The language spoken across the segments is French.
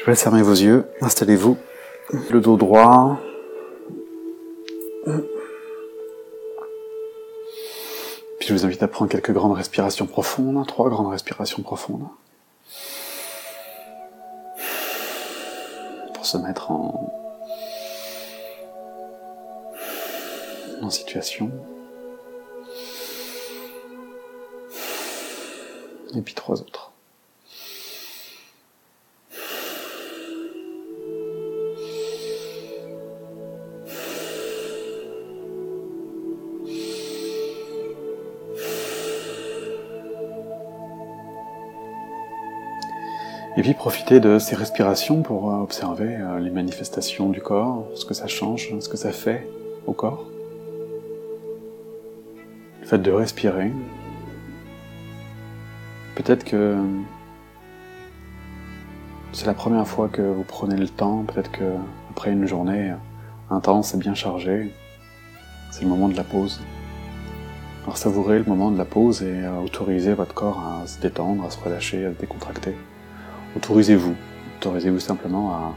Je vous laisse fermer vos yeux, installez-vous, le dos droit. Puis je vous invite à prendre quelques grandes respirations profondes, trois grandes respirations profondes. Pour se mettre en, en situation. Et puis trois autres. Profiter de ces respirations pour euh, observer euh, les manifestations du corps, ce que ça change, ce que ça fait au corps. Le fait de respirer. Peut-être que c'est la première fois que vous prenez le temps, peut-être que après une journée intense et bien chargée, c'est le moment de la pause. Alors savourez le moment de la pause et euh, autorisez votre corps à se détendre, à se relâcher, à se décontracter. Autorisez-vous, autorisez-vous simplement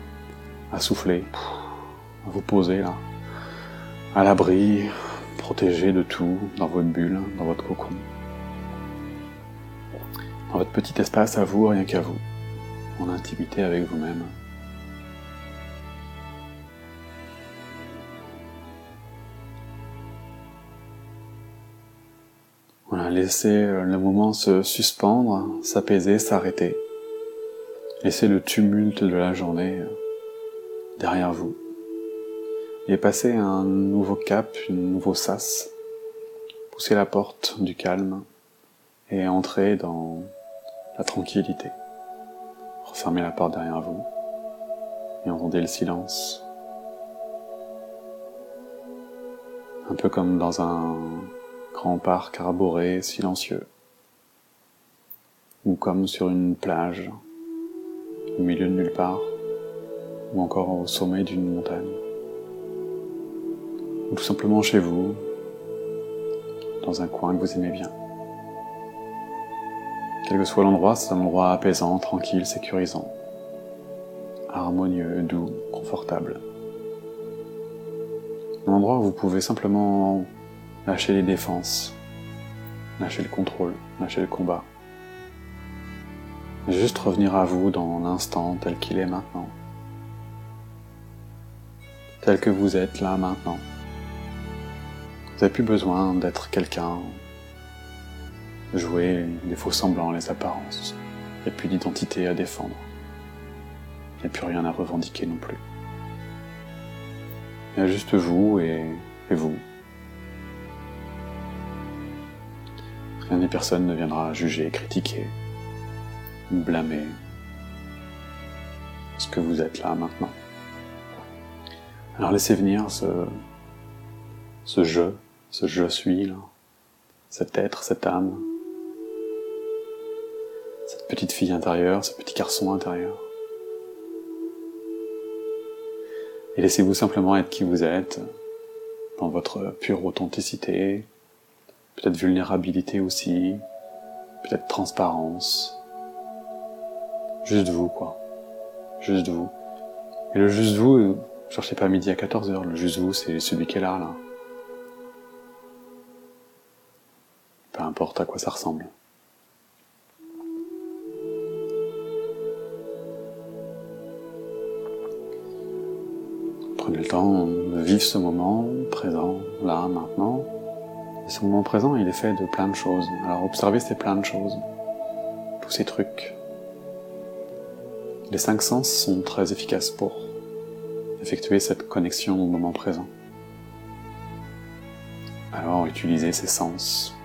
à, souffler, à vous poser là, à l'abri, protégé de tout, dans votre bulle, dans votre cocon, dans votre petit espace à vous, rien qu'à vous, en intimité avec vous-même. Voilà, laissez le moment se suspendre, s'apaiser, s'arrêter. Laissez le tumulte de la journée euh, derrière vous et passez un nouveau cap, un nouveau sas. Poussez la porte du calme et entrez dans la tranquillité. Refermez la porte derrière vous et entendez le silence. Un peu comme dans un grand parc arboré silencieux ou comme sur une plage au milieu de nulle part, ou encore au sommet d'une montagne, ou tout simplement chez vous, dans un coin que vous aimez bien. Quel que soit l'endroit, c'est un endroit apaisant, tranquille, sécurisant, harmonieux, doux, confortable. Un endroit où vous pouvez simplement lâcher les défenses, lâcher le contrôle, lâcher le combat. Juste revenir à vous dans l'instant tel qu'il est maintenant. Tel que vous êtes là maintenant. Vous n'avez plus besoin d'être quelqu'un, jouer les faux semblants, les apparences. A plus d'identité à défendre. Il n'y a plus rien à revendiquer non plus. Il y a juste vous et, et vous. Rien ni personne ne viendra juger, critiquer, blâmer ce que vous êtes là maintenant. Alors laissez venir ce, ce je, ce je suis là, cet être, cette âme, cette petite fille intérieure, ce petit garçon intérieur. Et laissez-vous simplement être qui vous êtes, dans votre pure authenticité, peut-être vulnérabilité aussi, peut-être transparence, Juste vous, quoi. Juste vous. Et le juste vous, euh, cherchez pas midi à 14h, le juste vous, c'est celui qui est là, là. Peu importe à quoi ça ressemble. Prenez le temps de vivre ce moment présent, là, maintenant. Et ce moment présent, il est fait de plein de choses. Alors observez ces plein de choses. Tous ces trucs, les cinq sens sont très efficaces pour effectuer cette connexion au moment présent. Alors utilisez ces sens.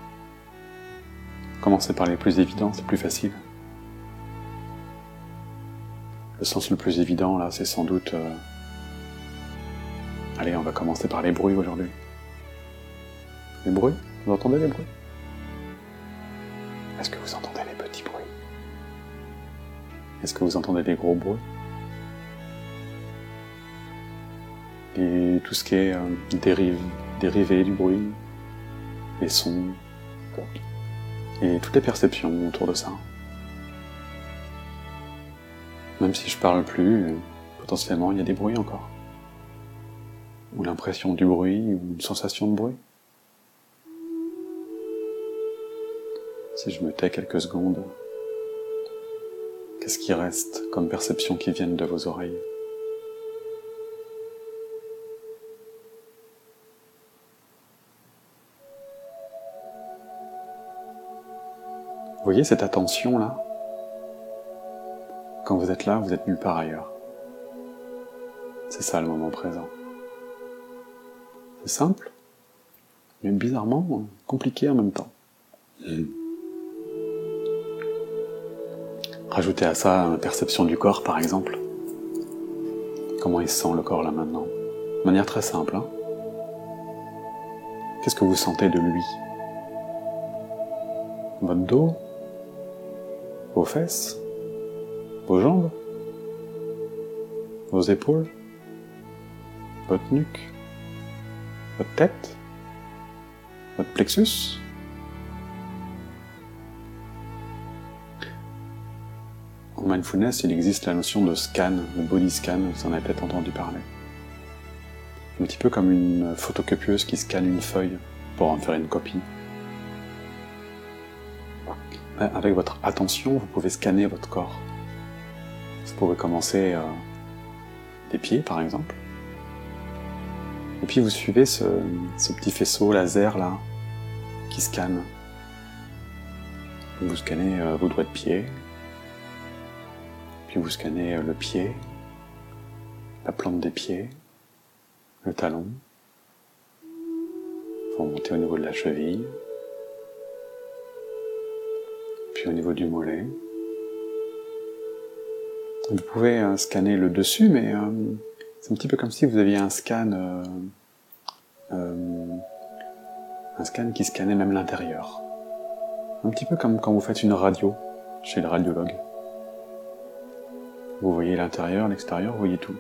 Commencez par les plus évidents, c'est plus facile. Le sens le plus évident là, c'est sans doute... Euh, allez, on va commencer par les bruits aujourd'hui. Les bruits? Vous entendez les bruits? Est-ce que vous entendez? Est-ce que vous entendez des gros bruits Et tout ce qui est euh, dérivé du bruit, les sons, et toutes les perceptions autour de ça. Même si je parle plus, potentiellement il y a des bruits encore. Ou l'impression du bruit, ou une sensation de bruit. Si je me tais quelques secondes, qu'est-ce qui reste comme perception qui viennent de vos oreilles Vous voyez cette attention là Quand vous êtes là, vous êtes nulle part ailleurs. C'est ça le moment présent. C'est simple, mais bizarrement compliqué en même temps. Rajoutez à ça la perception du corps par exemple. Comment il sent le corps là maintenant? De manière très simple. Hein. Qu'est-ce que vous sentez de lui? Votre dos? Vos fesses? Vos jambes? Vos épaules? Votre nuque? Votre tête? Votre plexus? Mindfulness, il existe la notion de scan, de body scan, vous en avez peut-être entendu parler. Un petit peu comme une photocopieuse qui scanne une feuille pour en faire une copie. Avec votre attention, vous pouvez scanner votre corps. Vous pouvez commencer euh, des pieds, par exemple. Et puis vous suivez ce, ce petit faisceau laser là qui scanne. Vous scannez euh, vos doigts de pied, vous scannez euh, le pied, la plante des pieds, le talon. Vous remontez au niveau de la cheville, puis au niveau du mollet. Vous pouvez euh, scanner le dessus, mais euh, c'est un petit peu comme si vous aviez un scan, un scan qui scannait même l'intérieur. Un petit peu comme quand vous faites une radio chez le radiologue. Vous voyez l'intérieur, l'extérieur, vous voyez tout.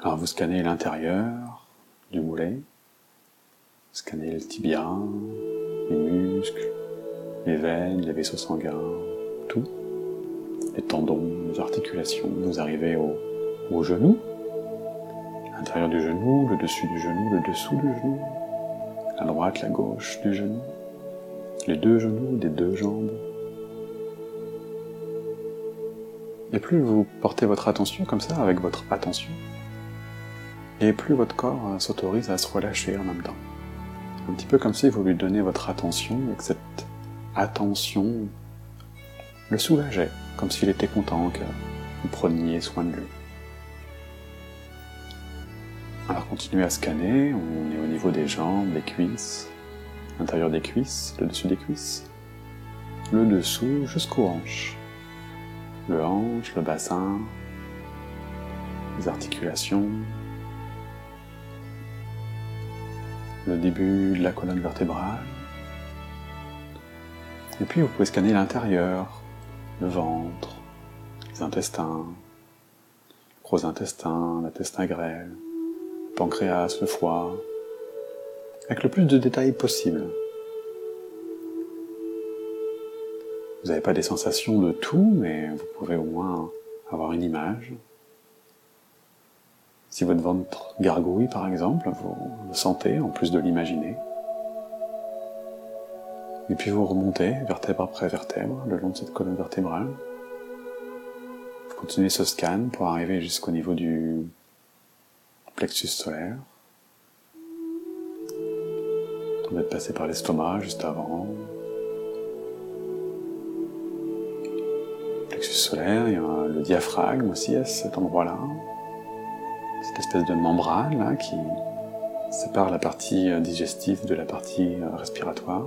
Alors vous scannez l'intérieur du mollet, scannez le tibia, les muscles, les veines, les vaisseaux sanguins, tout, les tendons, les articulations, vous arrivez au, au genou, l'intérieur du genou, le dessus du genou, le dessous du genou, la droite, la gauche du genou, les deux genoux des deux jambes, Et plus vous portez votre attention comme ça, avec votre attention, et plus votre corps euh, s'autorise à se relâcher en même temps. Un petit peu comme si vous lui donnez votre attention et que cette attention le soulageait, comme s'il était content que vous preniez soin de lui. Alors continuez à scanner, on est au niveau des jambes, des cuisses, l'intérieur des cuisses, le dessus des cuisses, le dessous jusqu'aux hanches le hanche, le bassin, les articulations, le début de la colonne vertébrale. Et puis vous pouvez scanner l'intérieur, le ventre, les intestins, le gros intestin, l'intestin grêle, le pancréas, le foie, avec le plus de détails possible. Vous n'avez pas des sensations de tout, mais vous pouvez au moins avoir une image. Si votre ventre gargouille, par exemple, vous le sentez en plus de l'imaginer. Et puis vous remontez vertèbre après vertèbre le long de cette colonne vertébrale. Vous continuez ce scan pour arriver jusqu'au niveau du plexus solaire. Vous êtes passé par l'estomac juste avant, solaire, il y a le diaphragme aussi à cet endroit-là. Cette espèce de membrane là qui sépare la partie euh, digestive de la partie euh, respiratoire.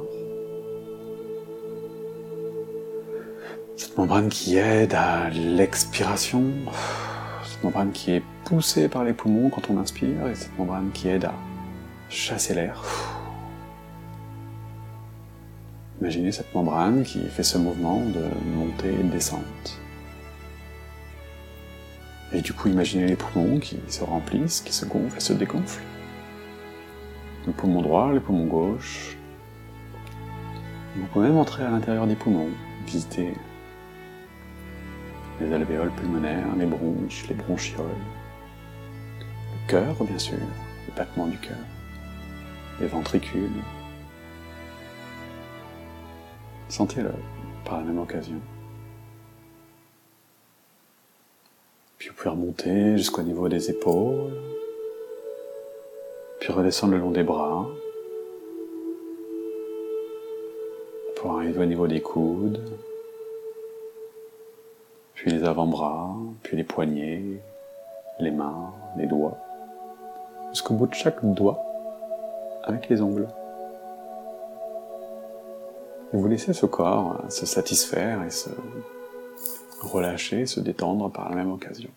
Cette membrane qui aide à l'expiration, cette membrane qui est poussée par les poumons quand on inspire, et cette membrane qui aide à chasser l'air. Imaginez cette membrane qui fait ce mouvement de montée et de descente. Et du coup, imaginez les poumons qui se remplissent, qui se gonflent et se dégonflent. Le poumon droit, le poumon gauche. Vous pouvez même entrer à l'intérieur des poumons, visiter les alvéoles pulmonaires, les bronches, les bronchioles, le cœur bien sûr, le battement du cœur, les ventricules. Sentez-le par la même occasion. Puis vous pouvez remonter jusqu'au niveau des épaules, puis redescendre le long des bras, pour arriver au niveau des coudes, puis les avant-bras, puis les poignets, les mains, les doigts, jusqu'au bout de chaque doigt avec les ongles. Et vous laissez ce corps se satisfaire et se relâcher, se détendre par la même occasion.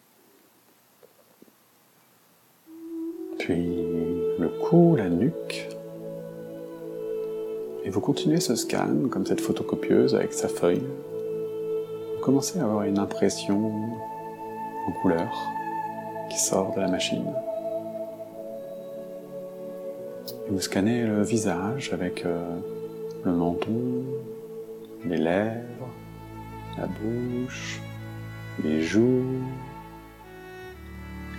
Puis le cou, la nuque. Et vous continuez ce scan comme cette photocopieuse avec sa feuille. Vous commencez à avoir une impression en couleur qui sort de la machine. Et vous scannez le visage avec euh, le menton, les lèvres, la bouche, les joues.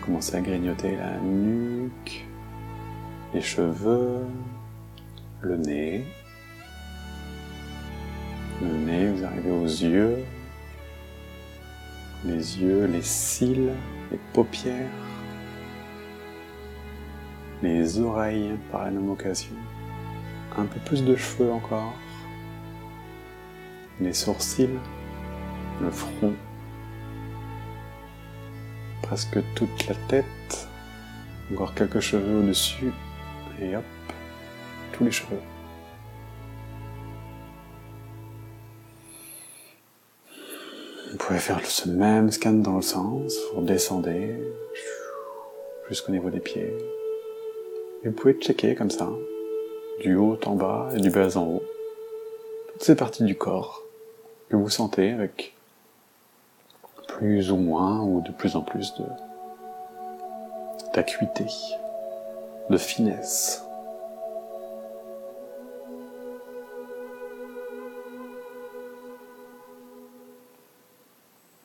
Commencez à grignoter la nuque, les cheveux, le nez. Le nez, vous arrivez aux yeux, les yeux, les cils, les paupières, les oreilles par la même occasion, un peu plus de cheveux encore, les sourcils, le front, presque toute la tête, encore quelques cheveux au-dessus, et hop, tous les cheveux. Vous pouvez faire ce même scan dans le sens, vous descendez jusqu'au niveau des pieds. Et vous pouvez checker comme ça, du haut en bas et du bas en haut, toutes ces parties du corps que vous sentez avec plus ou moins ou de plus en plus de d'acuité, de finesse.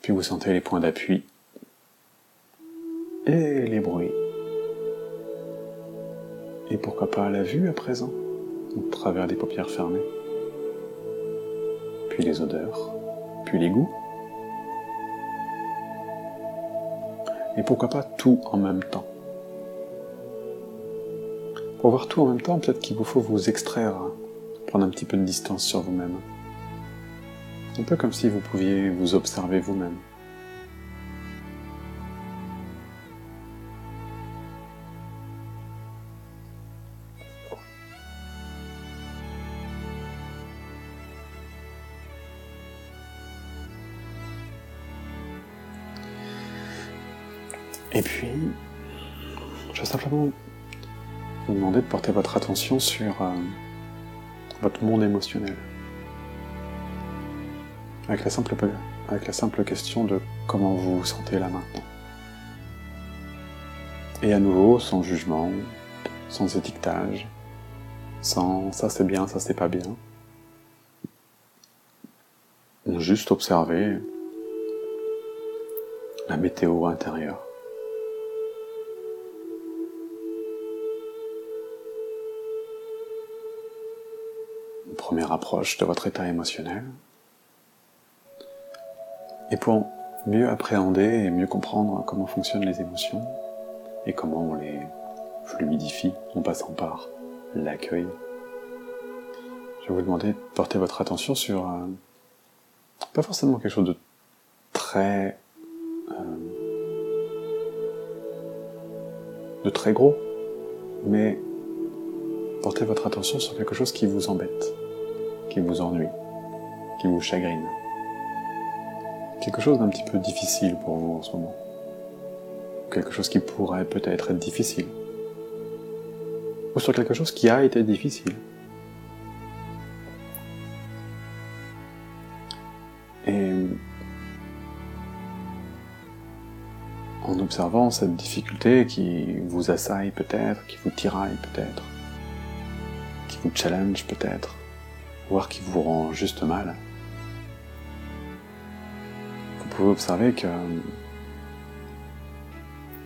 Puis vous sentez les points d'appui et les bruits. Et pourquoi pas la vue à présent, au travers des paupières fermées. Puis les odeurs, puis les goûts. Et pourquoi pas tout en même temps. Pour voir tout en même temps, peut-être qu'il vous faut vous extraire, prendre un petit peu de distance sur vous-même. Un peu comme si vous pouviez vous observer vous-même. Et puis, je vais simplement vous demander de porter votre attention sur euh, votre monde émotionnel. Avec la, simple, question de comment vous vous sentez là maintenant. Et à nouveau, sans jugement, sans étiquetage, sans ça c'est bien, ça c'est pas bien. Juste observer la météo intérieure. Première approche de votre état émotionnel. Et pour mieux appréhender et mieux comprendre comment fonctionnent les émotions et comment on les fluidifie en passant par l'accueil, je vais vous demander de porter votre attention sur euh, pas forcément quelque chose de très euh, de très gros, mais portez votre attention sur quelque chose qui vous embête qui vous ennuie, qui vous chagrine. Quelque chose d'un petit peu difficile pour vous en ce moment. Quelque chose qui pourrait peut-être être difficile. Ou sur quelque chose qui a été difficile. Et en observant cette difficulté qui vous assaille peut-être, qui vous tiraille peut-être, qui vous challenge peut-être, voire qui vous rend juste mal, vous pouvez observer que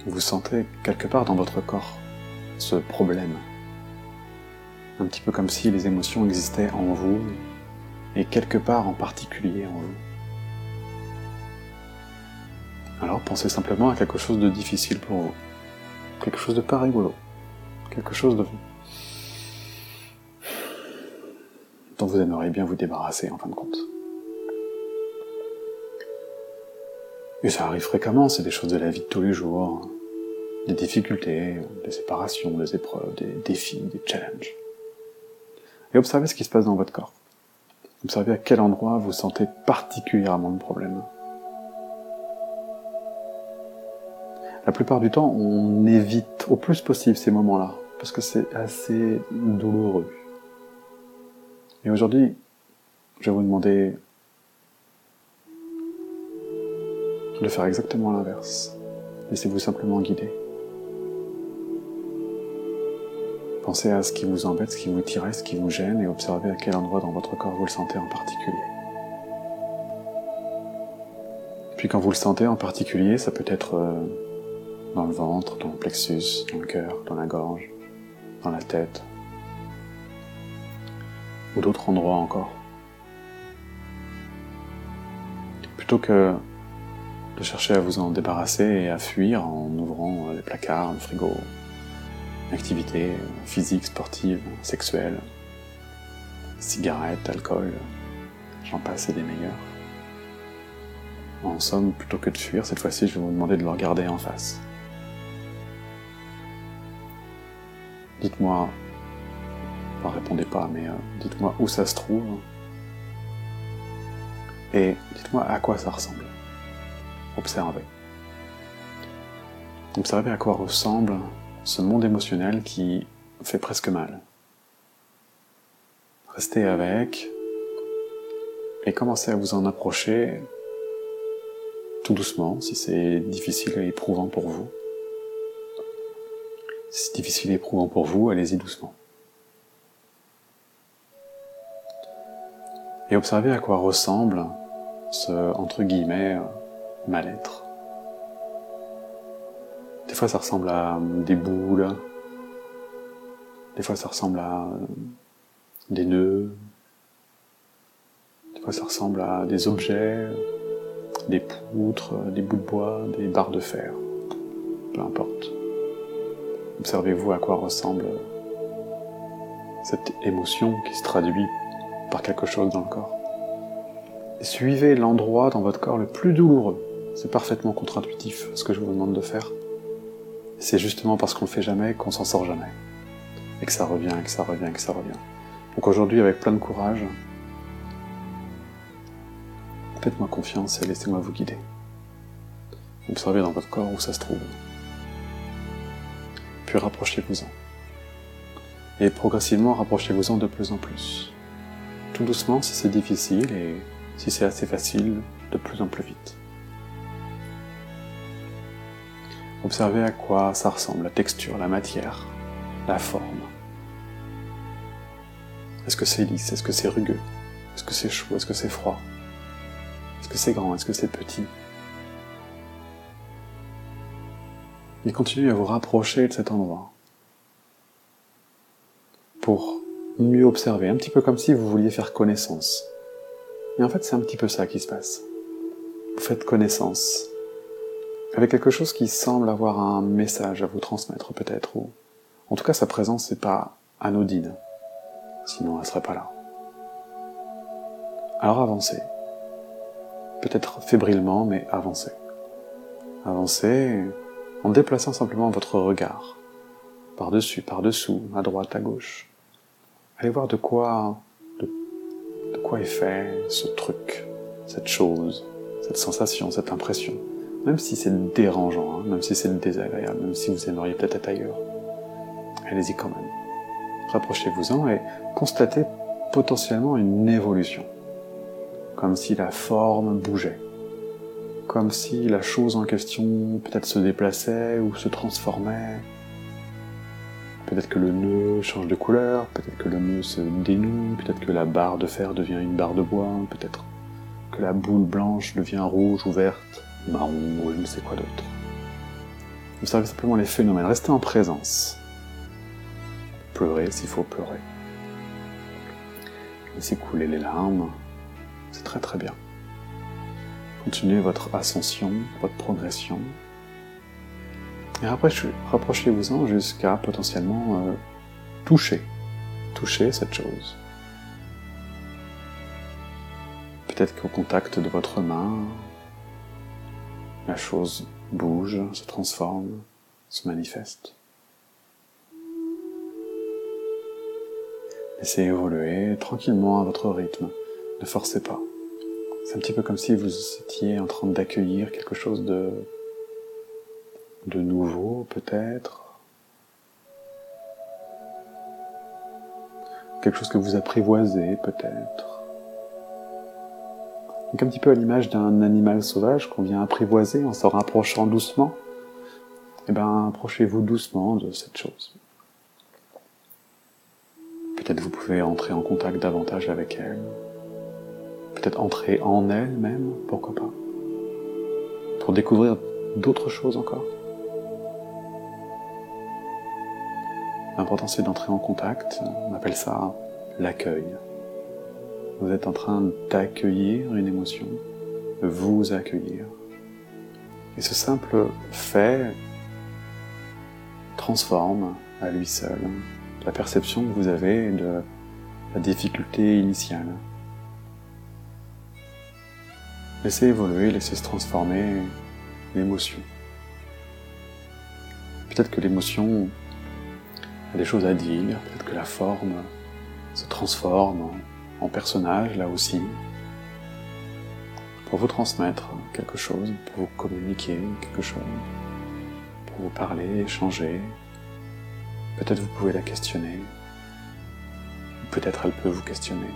vous sentez quelque part dans votre corps ce problème. Un petit peu comme si les émotions existaient en vous et quelque part en particulier en vous. Alors pensez simplement à quelque chose de difficile pour vous. Quelque chose de pas rigolo. Quelque chose de... vous aimeriez bien vous débarrasser en fin de compte. Et ça arrive fréquemment, c'est des choses de la vie de tous les jours. Des difficultés, des séparations, des épreuves, des défis, des challenges. Et observez ce qui se passe dans votre corps. Observez à quel endroit vous sentez particulièrement le problème. La plupart du temps, on évite au plus possible ces moments-là, parce que c'est assez douloureux. Et aujourd'hui, je vais vous demander de faire exactement l'inverse. Laissez-vous simplement guider. Pensez à ce qui vous embête, ce qui vous tire, ce qui vous gêne et observez à quel endroit dans votre corps vous le sentez en particulier. Puis quand vous le sentez en particulier, ça peut être euh, dans le ventre, dans le plexus, dans le cœur, dans la gorge, dans la tête, ou d'autres endroits encore. Plutôt que de chercher à vous en débarrasser et à fuir en ouvrant les placards, le frigo, activités physiques, sportives, sexuelles, cigarettes, alcool, j'en passe et des meilleurs. En somme, plutôt que de fuir, cette fois-ci, je vais vous demander de le regarder en face. Dites-moi, ne répondez pas, mais euh, dites-moi où ça se trouve et dites-moi à quoi ça ressemble. Observez. Observez à quoi ressemble ce monde émotionnel qui fait presque mal. Restez avec et commencez à vous en approcher tout doucement si c'est difficile et éprouvant pour vous. Si c'est difficile et éprouvant pour vous, allez-y doucement. Et observez à quoi ressemble ce, entre guillemets, mal-être. Des fois, ça ressemble à des boules. Des fois, ça ressemble à des nœuds. Des fois, ça ressemble à des objets, des poutres, des bouts de bois, des barres de fer. Peu importe. Observez-vous à quoi ressemble cette émotion qui se traduit quelque chose dans le corps. Suivez l'endroit dans votre corps le plus douloureux. C'est parfaitement contre-intuitif ce que je vous demande de faire. C'est justement parce qu'on le fait jamais qu'on s'en sort jamais. Et que ça revient, et que ça revient, et que ça revient. Donc aujourd'hui, avec plein de courage, faites-moi confiance et laissez-moi vous guider. Observez dans votre corps où ça se trouve. Puis rapprochez-vous-en. Et progressivement, rapprochez-vous-en de plus en plus. Tout doucement si c'est difficile et si c'est assez facile, de plus en plus vite. Observez à quoi ça ressemble, la texture, la matière, la forme. Est-ce que c'est lisse Est-ce que c'est rugueux Est-ce que c'est chaud Est-ce que c'est froid Est-ce que c'est grand Est-ce que c'est petit? Et continuez à vous rapprocher de cet endroit pour mieux observer, un petit peu comme si vous vouliez faire connaissance. Et en fait, c'est un petit peu ça qui se passe. Vous faites connaissance avec quelque chose qui semble avoir un message à vous transmettre peut-être, ou en tout cas sa présence n'est pas anodine, sinon elle serait pas là. Alors avancez, peut-être fébrilement, mais avancez. Avancez en déplaçant simplement votre regard, par-dessus, par-dessous, à droite, à gauche. Allez voir de quoi, de, quoi est fait ce truc, cette chose, cette sensation, cette impression même si c'est dérangeant, hein, même si c'est désagréable, même si vous aimeriez peut-être être ailleurs. Allez-y quand même. Rapprochez-vous-en et constatez potentiellement une évolution. Comme si la forme bougeait. Comme si la chose en question peut-être se déplaçait ou se transformait. Peut-être que le nœud change de couleur, peut-être que le nœud se dénoue, peut-être que la barre de fer devient une barre de bois, peut-être que la boule blanche devient rouge ou verte, marron ou je ne sais quoi d'autre. Observez simplement les phénomènes, restez en présence. Pleurez s'il faut pleurer. Laissez couler les larmes, c'est très très bien. Continuez votre ascension, votre progression. Et rapprochez-vous-en jusqu'à potentiellement euh, toucher, toucher cette chose. Peut-être qu'au contact de votre main, la chose bouge, se transforme, se manifeste. Laissez évoluer tranquillement à votre rythme. Ne forcez pas. C'est un petit peu comme si vous étiez en train d'accueillir quelque chose de, de nouveau, peut-être. Quelque chose que vous apprivoisez, peut-être. Donc un petit peu à l'image d'un animal sauvage qu'on vient apprivoiser en se rapprochant doucement. Eh bien, approchez-vous doucement de cette chose. Peut-être vous pouvez entrer en contact davantage avec elle peut-être entrer en elle même, pourquoi pas, pour découvrir d'autres choses encore. L'important c'est d'entrer en contact, on appelle ça l'accueil. Vous êtes en train d'accueillir une émotion, de vous accueillir. Et ce simple fait transforme à lui seul la perception que vous avez de la difficulté initiale. Laissez évoluer, laissez se transformer l'émotion. Peut-être que l'émotion des choses à dire, peut-être que la forme se transforme en personnage là aussi, pour vous transmettre quelque chose, pour vous communiquer quelque chose, pour vous parler, échanger. Peut-être vous pouvez la questionner, peut-être elle peut vous questionner.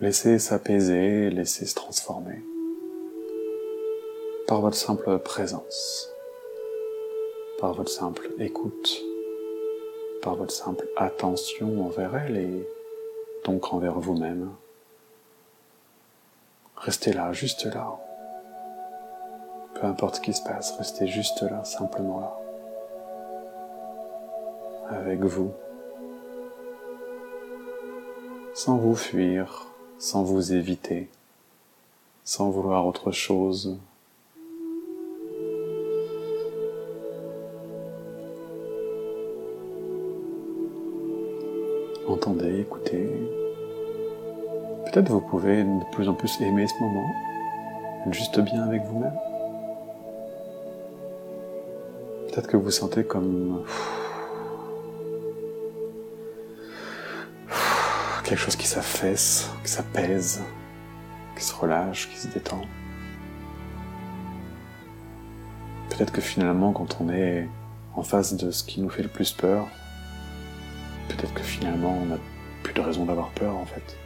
Laissez s'apaiser, laissez se transformer par votre simple présence, par votre simple écoute, par votre simple attention envers elle et donc envers vous-même. Restez là, juste là. Peu importe ce qui se passe, restez juste là, simplement là. Avec vous. Sans vous fuir, sans vous éviter, sans vouloir autre chose. Entendez, écoutez. Peut-être vous pouvez de plus en plus aimer ce moment, être juste bien avec vous-même. Peut-être que vous sentez comme quelque chose qui s'affaisse, qui s'apaise, qui se relâche, qui se détend. Peut-être que finalement, quand on est en face de ce qui nous fait le plus peur, peut-être que finalement, on n'a plus de raison d'avoir peur en fait.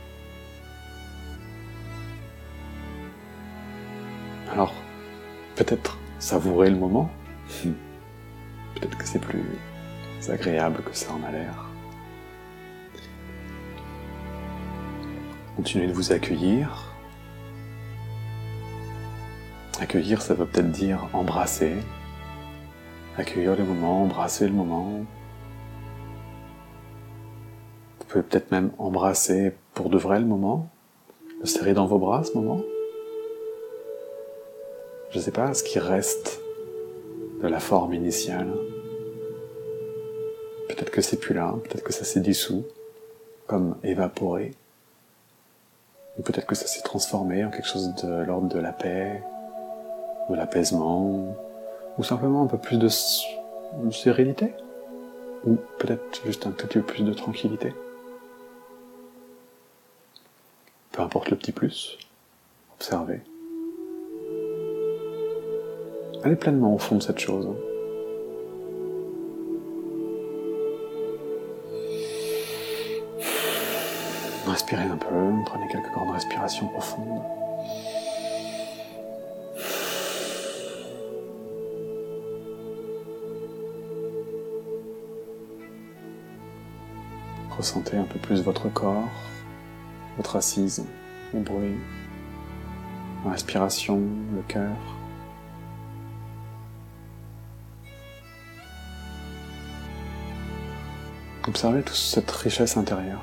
Alors, peut-être savourer le moment. peut-être que c'est plus agréable que ça en a l'air. Continuez de vous accueillir. Accueillir, ça veut peut-être dire embrasser. Accueillir le moment, embrasser le moment. Pouvez peut-être même embrasser pour de vrai le moment. Le serrer dans vos bras ce moment. Je ne sais pas ce qui reste de la forme initiale. Peut-être que c'est plus là, peut-être que ça s'est dissous, comme évaporé. Ou peut-être que ça s'est transformé en quelque chose de l'ordre de la paix, de l'apaisement, ou simplement un peu plus de, sérénité, ou peut-être juste un tout petit peu plus de tranquillité. Peu importe le petit plus, observez. Allez pleinement au fond de cette chose. Respirez un peu, prenez quelques grandes respirations profondes. Ressentez un peu plus votre corps, votre assise, le bruit, la respiration, le cœur. Observez toute cette richesse intérieure.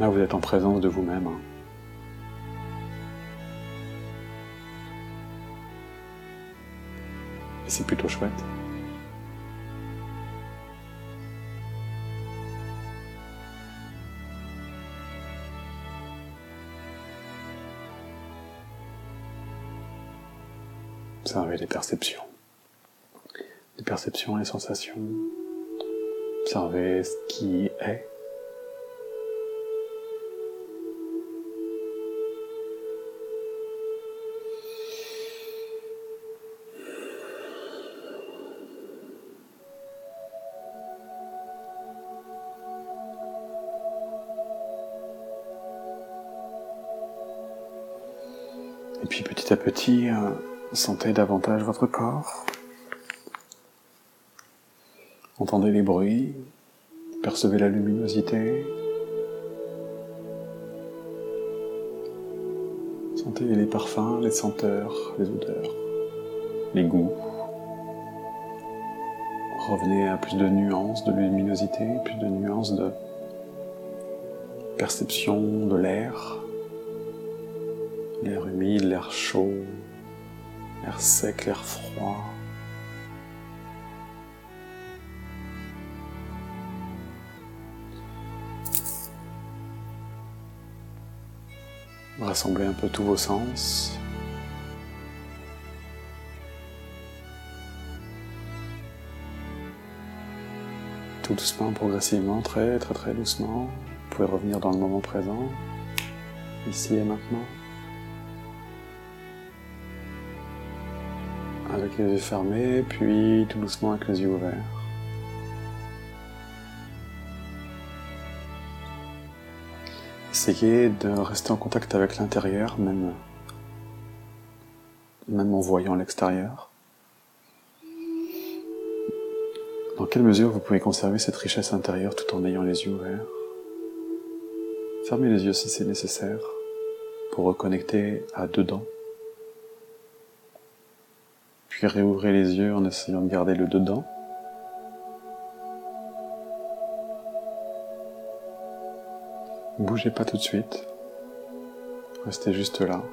Là, vous êtes en présence de vous-même. Hein. Et c'est plutôt chouette. Observez les perceptions. Les perceptions, les sensations. Observez ce qui est. Et puis petit à petit, euh, sentez davantage votre corps. Entendez les bruits, percevez la luminosité. Sentez les parfums, les senteurs, les odeurs, les goûts. Revenez à plus de nuances de luminosité, plus de nuances de perception de l'air, l'air humide, l'air chaud, l'air sec, l'air froid. Rassemblez un peu tous vos sens. Tout doucement, progressivement, très très très doucement. Vous pouvez revenir dans le moment présent, ici et maintenant. Avec les yeux fermés, puis tout doucement avec les yeux ouverts. Essayez de rester en contact avec l'intérieur, même, même en voyant l'extérieur. Dans quelle mesure vous pouvez conserver cette richesse intérieure tout en ayant les yeux ouverts? Fermez les yeux si c'est nécessaire pour reconnecter à dedans. Puis réouvrez les yeux en essayant de garder le dedans. Bougez pas tout de suite. Restez juste là.